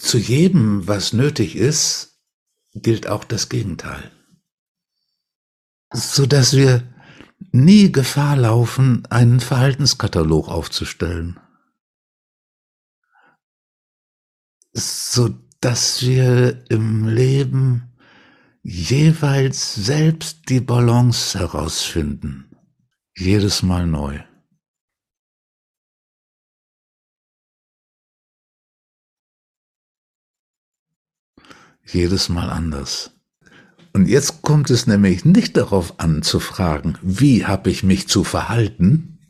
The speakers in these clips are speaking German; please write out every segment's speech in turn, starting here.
zu jedem, was nötig ist, gilt auch das Gegenteil. So dass wir nie Gefahr laufen, einen Verhaltenskatalog aufzustellen. So dass wir im Leben jeweils selbst die Balance herausfinden. Jedes Mal neu. Jedes Mal anders. Und jetzt kommt es nämlich nicht darauf an zu fragen, wie habe ich mich zu verhalten,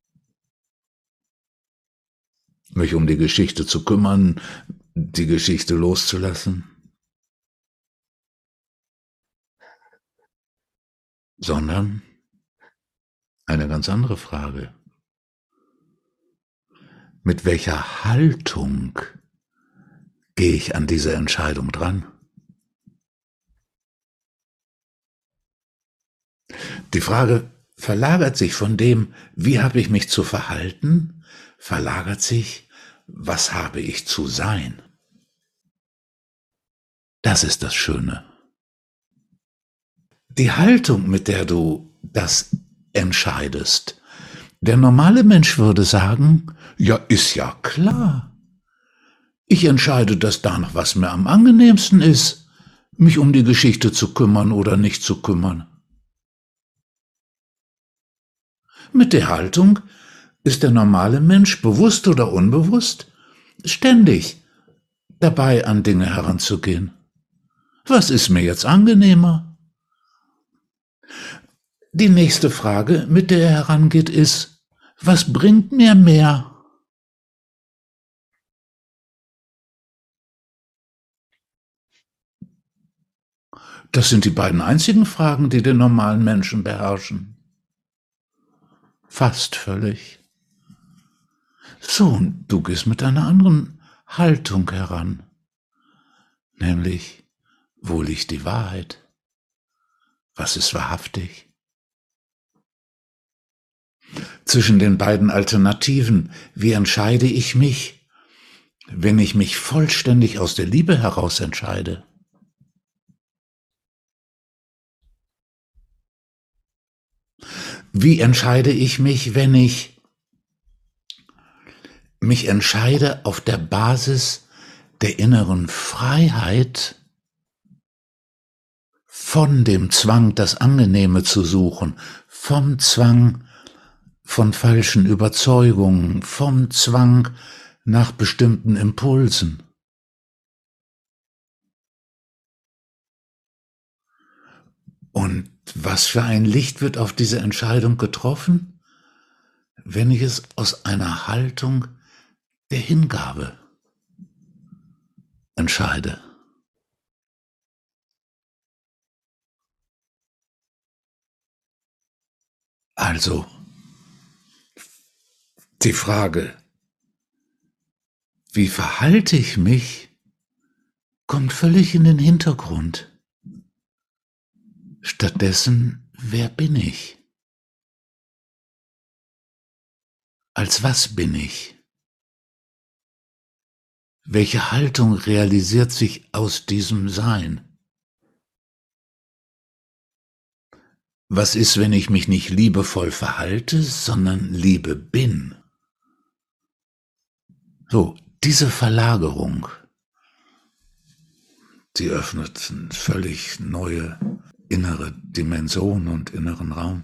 mich um die Geschichte zu kümmern, die Geschichte loszulassen, sondern eine ganz andere Frage. Mit welcher Haltung gehe ich an diese Entscheidung dran? Die Frage verlagert sich von dem, wie habe ich mich zu verhalten, verlagert sich, was habe ich zu sein? Das ist das Schöne. Die Haltung, mit der du das entscheidest. Der normale Mensch würde sagen, ja, ist ja klar. Ich entscheide das danach, was mir am angenehmsten ist, mich um die Geschichte zu kümmern oder nicht zu kümmern. Mit der Haltung ist der normale Mensch bewusst oder unbewusst ständig dabei an Dinge heranzugehen. Was ist mir jetzt angenehmer? Die nächste Frage, mit der er herangeht, ist, was bringt mir mehr? Das sind die beiden einzigen Fragen, die den normalen Menschen beherrschen. Fast völlig. So, und du gehst mit einer anderen Haltung heran, nämlich, wo liegt die Wahrheit? Was ist wahrhaftig? Zwischen den beiden Alternativen, wie entscheide ich mich, wenn ich mich vollständig aus der Liebe heraus entscheide? Wie entscheide ich mich, wenn ich mich entscheide auf der Basis der inneren Freiheit von dem Zwang, das Angenehme zu suchen, vom Zwang von falschen Überzeugungen, vom Zwang nach bestimmten Impulsen. Was für ein Licht wird auf diese Entscheidung getroffen, wenn ich es aus einer Haltung der Hingabe entscheide. Also, die Frage, wie verhalte ich mich, kommt völlig in den Hintergrund. Stattdessen, wer bin ich? Als was bin ich? Welche Haltung realisiert sich aus diesem Sein? Was ist, wenn ich mich nicht liebevoll verhalte, sondern Liebe bin? So, diese Verlagerung, die öffnet völlig neue innere Dimension und inneren Raum.